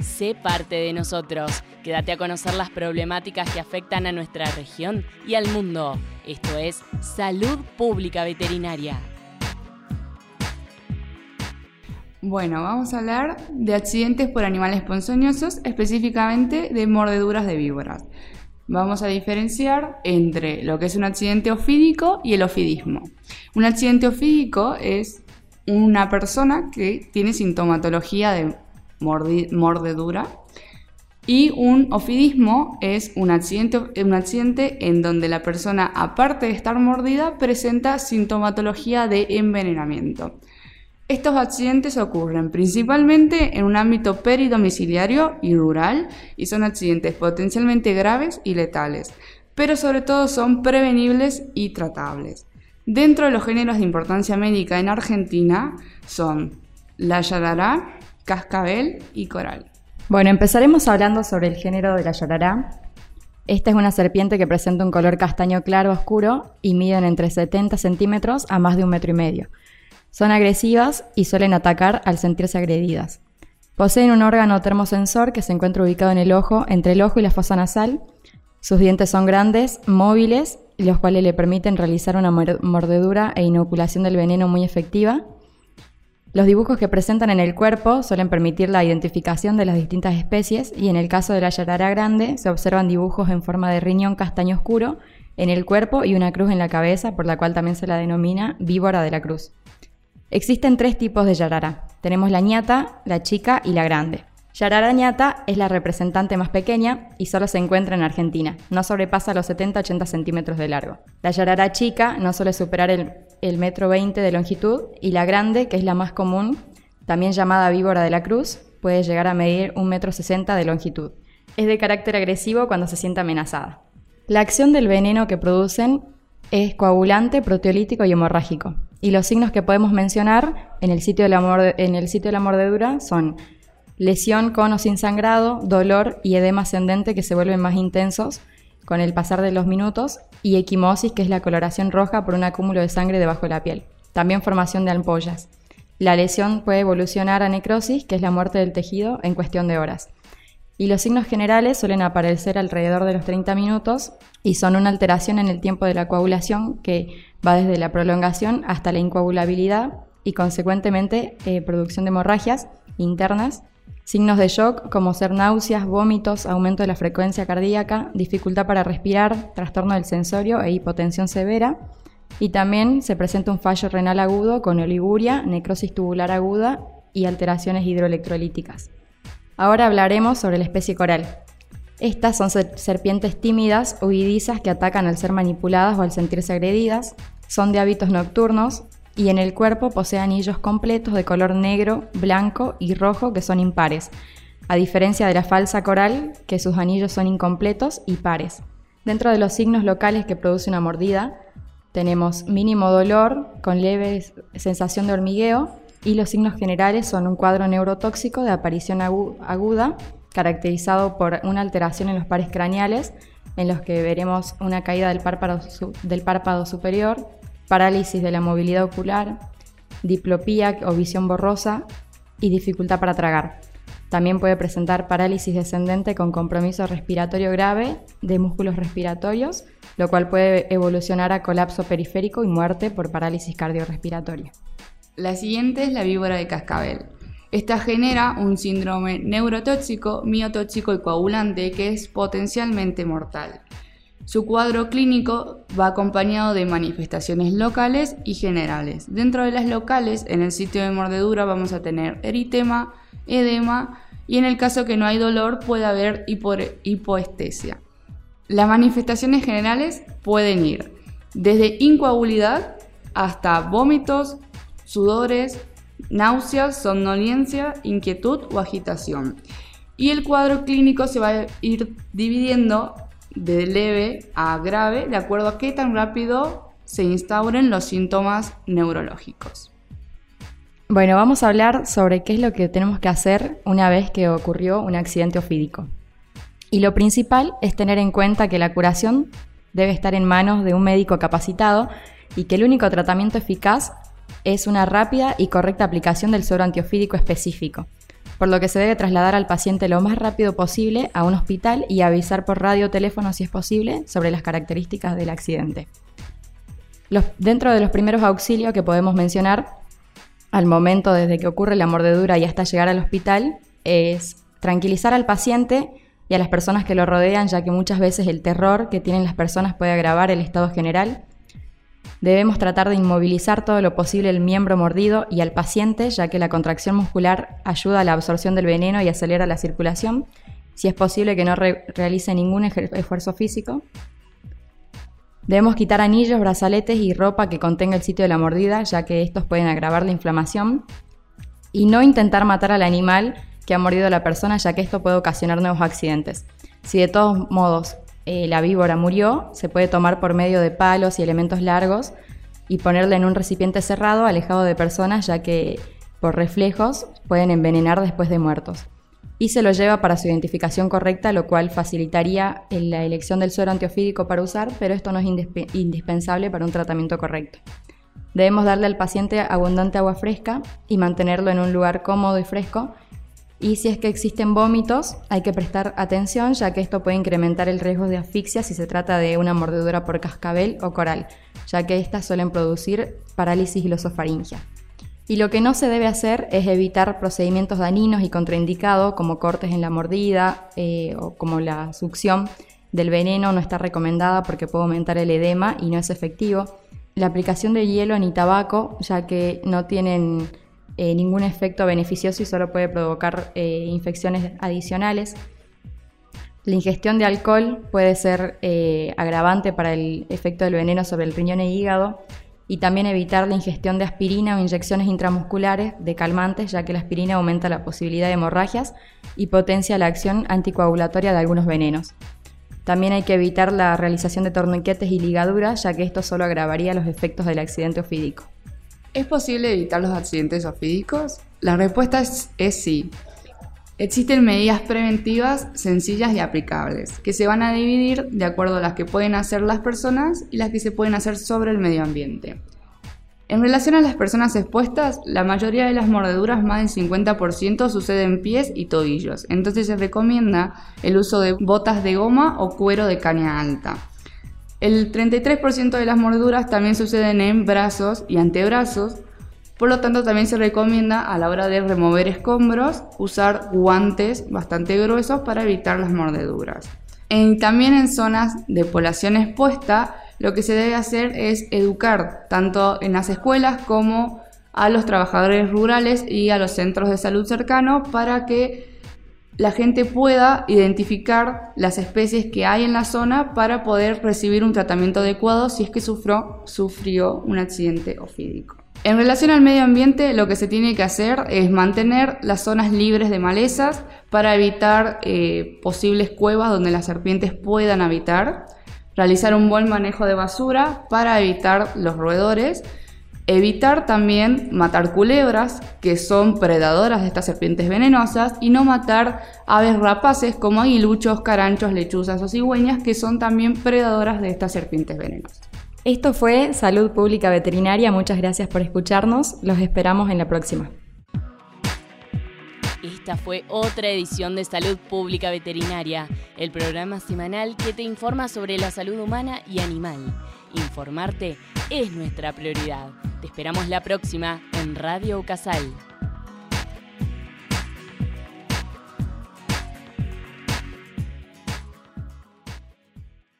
Sé parte de nosotros. Quédate a conocer las problemáticas que afectan a nuestra región y al mundo. Esto es Salud Pública Veterinaria. Bueno, vamos a hablar de accidentes por animales ponzoñosos, específicamente de mordeduras de víboras. Vamos a diferenciar entre lo que es un accidente ofídico y el ofidismo. Un accidente ofídico es una persona que tiene sintomatología de mordedura y un ofidismo es un accidente, un accidente en donde la persona, aparte de estar mordida, presenta sintomatología de envenenamiento. Estos accidentes ocurren principalmente en un ámbito peridomiciliario y rural y son accidentes potencialmente graves y letales, pero sobre todo son prevenibles y tratables. Dentro de los géneros de importancia médica en Argentina son la yarará, cascabel y coral. Bueno, empezaremos hablando sobre el género de la yarará. Esta es una serpiente que presenta un color castaño claro oscuro y miden entre 70 centímetros a más de un metro y medio. Son agresivas y suelen atacar al sentirse agredidas. Poseen un órgano termosensor que se encuentra ubicado en el ojo, entre el ojo y la fosa nasal. Sus dientes son grandes, móviles, los cuales le permiten realizar una mordedura e inoculación del veneno muy efectiva. Los dibujos que presentan en el cuerpo suelen permitir la identificación de las distintas especies y en el caso de la yarara grande se observan dibujos en forma de riñón castaño oscuro en el cuerpo y una cruz en la cabeza, por la cual también se la denomina víbora de la cruz. Existen tres tipos de yarara. Tenemos la ñata, la chica y la grande. Yarara ñata es la representante más pequeña y solo se encuentra en Argentina. No sobrepasa los 70-80 centímetros de largo. La yarara chica no suele superar el, metro 20 de longitud y la grande, que es la más común, también llamada víbora de la cruz, puede llegar a medir un metro 60 de longitud. Es de carácter agresivo cuando se siente amenazada. La acción del veneno que producen es coagulante, proteolítico y hemorrágico. Y los signos que podemos mencionar el en el sitio de la mordedura son lesión con o sin sangrado, dolor y edema ascendente que se vuelven más intensos con el pasar de los minutos y equimosis, que es la coloración roja por un acúmulo de sangre debajo de la piel. También formación de ampollas. La lesión puede evolucionar a necrosis, que es la muerte del tejido, en cuestión de horas. Y los signos generales suelen aparecer alrededor de los 30 minutos y son una alteración en el tiempo de la coagulación que va desde la prolongación hasta la incoagulabilidad y consecuentemente eh, producción de hemorragias internas, signos de shock como ser náuseas, vómitos, aumento de la frecuencia cardíaca, dificultad para respirar, trastorno del sensorio e hipotensión severa. Y también se presenta un fallo renal agudo con oliguria, necrosis tubular aguda y alteraciones hidroelectrolíticas. Ahora hablaremos sobre la especie coral. Estas son serpientes tímidas, huidizas que atacan al ser manipuladas o al sentirse agredidas, son de hábitos nocturnos y en el cuerpo posee anillos completos de color negro, blanco y rojo que son impares, a diferencia de la falsa coral, que sus anillos son incompletos y pares. Dentro de los signos locales que produce una mordida, tenemos mínimo dolor con leve sensación de hormigueo y los signos generales son un cuadro neurotóxico de aparición aguda caracterizado por una alteración en los pares craneales, en los que veremos una caída del párpado, del párpado superior, parálisis de la movilidad ocular, diplopía o visión borrosa y dificultad para tragar. También puede presentar parálisis descendente con compromiso respiratorio grave de músculos respiratorios, lo cual puede evolucionar a colapso periférico y muerte por parálisis cardiorrespiratoria. La siguiente es la víbora de cascabel. Esta genera un síndrome neurotóxico, miotóxico y coagulante que es potencialmente mortal. Su cuadro clínico va acompañado de manifestaciones locales y generales. Dentro de las locales, en el sitio de mordedura vamos a tener eritema, edema y en el caso que no hay dolor puede haber hipoestesia. Las manifestaciones generales pueden ir desde incoagulidad hasta vómitos, sudores, náuseas, somnolencia, inquietud o agitación. Y el cuadro clínico se va a ir dividiendo de leve a grave de acuerdo a qué tan rápido se instauren los síntomas neurológicos. Bueno, vamos a hablar sobre qué es lo que tenemos que hacer una vez que ocurrió un accidente ofídico. Y lo principal es tener en cuenta que la curación debe estar en manos de un médico capacitado y que el único tratamiento eficaz es una rápida y correcta aplicación del suero antiofídico específico. Por lo que se debe trasladar al paciente lo más rápido posible a un hospital y avisar por radio o teléfono si es posible sobre las características del accidente. dentro de los primeros auxilios que podemos mencionar al momento desde que ocurre la mordedura y hasta llegar al hospital es tranquilizar al paciente y a las personas que lo rodean, ya que muchas veces el terror que tienen las personas puede agravar el estado general. Debemos tratar de inmovilizar todo lo posible el miembro mordido y al paciente, ya que la contracción muscular ayuda a la absorción del veneno y acelera la circulación. Si es posible que no realice ningún esfuerzo físico. Debemos quitar anillos, brazaletes y ropa que contenga el sitio de la mordida, ya que estos pueden agravar la inflamación. Y no intentar matar al animal que ha mordido a la persona, ya que esto puede ocasionar nuevos accidentes. Si de todos modos eh, la víbora murió, se puede tomar por medio de palos y elementos largos y ponerla en un recipiente cerrado, alejado de personas, ya que por reflejos pueden envenenar después de muertos y se lo lleva para su identificación correcta, lo cual facilitaría la elección del suero antiofídico para usar, pero esto no es indispensable para un tratamiento correcto. Debemos darle al paciente abundante agua fresca y mantenerlo en un lugar cómodo y fresco. Y si es que existen vómitos, hay que prestar atención ya que esto puede incrementar el riesgo de asfixia si se trata de una mordedura por cascabel o coral, ya que estas suelen producir parálisis glosofaringia. Y lo que no se debe hacer es evitar procedimientos dañinos y contraindicados como cortes en la mordida eh, o como la succión del veneno no está recomendada porque puede aumentar el edema y no es efectivo. La aplicación de hielo ni tabaco, ya que no tienen eh, ningún efecto beneficioso y solo puede provocar eh, infecciones adicionales. La ingestión de alcohol puede ser agravante para el efecto del veneno sobre el riñón e hígado y también evitar la ingestión de aspirina o inyecciones intramusculares de calmantes, ya que la aspirina aumenta la posibilidad de hemorragias y potencia la acción anticoagulatoria de algunos venenos. También hay que evitar la realización de torniquetes y ligaduras, ya que esto solo agravaría los efectos del accidente ofídico. ¿Es posible evitar los accidentes ofídicos? La respuesta es, sí. Existen medidas preventivas sencillas y aplicables, que se van a dividir de acuerdo a las que pueden hacer las personas y las que se pueden hacer sobre el medio ambiente. En relación a las personas expuestas, la mayoría de las mordeduras, más del 50%, suceden en pies y tobillos, entonces se recomienda el uso de botas de goma o cuero de caña alta. El 33% de las mordeduras también suceden en brazos y antebrazos, por lo tanto, también se recomienda a la hora de remover escombros usar guantes bastante gruesos para evitar las mordeduras. también en zonas de población expuesta, lo que se debe hacer es educar tanto en las escuelas como a los trabajadores rurales y a los centros de salud cercanos para que la gente pueda identificar las especies que hay en la zona para poder recibir un tratamiento adecuado si es que sufrió, sufrió un accidente ofídico. En relación al medio ambiente, lo que se tiene que hacer es mantener las zonas libres de malezas para evitar eh, posibles cuevas donde las serpientes puedan habitar, realizar un buen manejo de basura para evitar los roedores, evitar también matar culebras, que son predadoras de estas serpientes venenosas, y no matar aves rapaces como aguiluchos, caranchos, lechuzas o cigüeñas, que son también predadoras de estas serpientes venenosas. Esto fue Salud Pública Veterinaria. Muchas gracias por escucharnos. Los esperamos en la próxima. Esta fue otra edición de Salud Pública Veterinaria, el programa semanal que te informa sobre la salud humana y animal. Informarte es nuestra prioridad. Te esperamos la próxima en Radio Casal.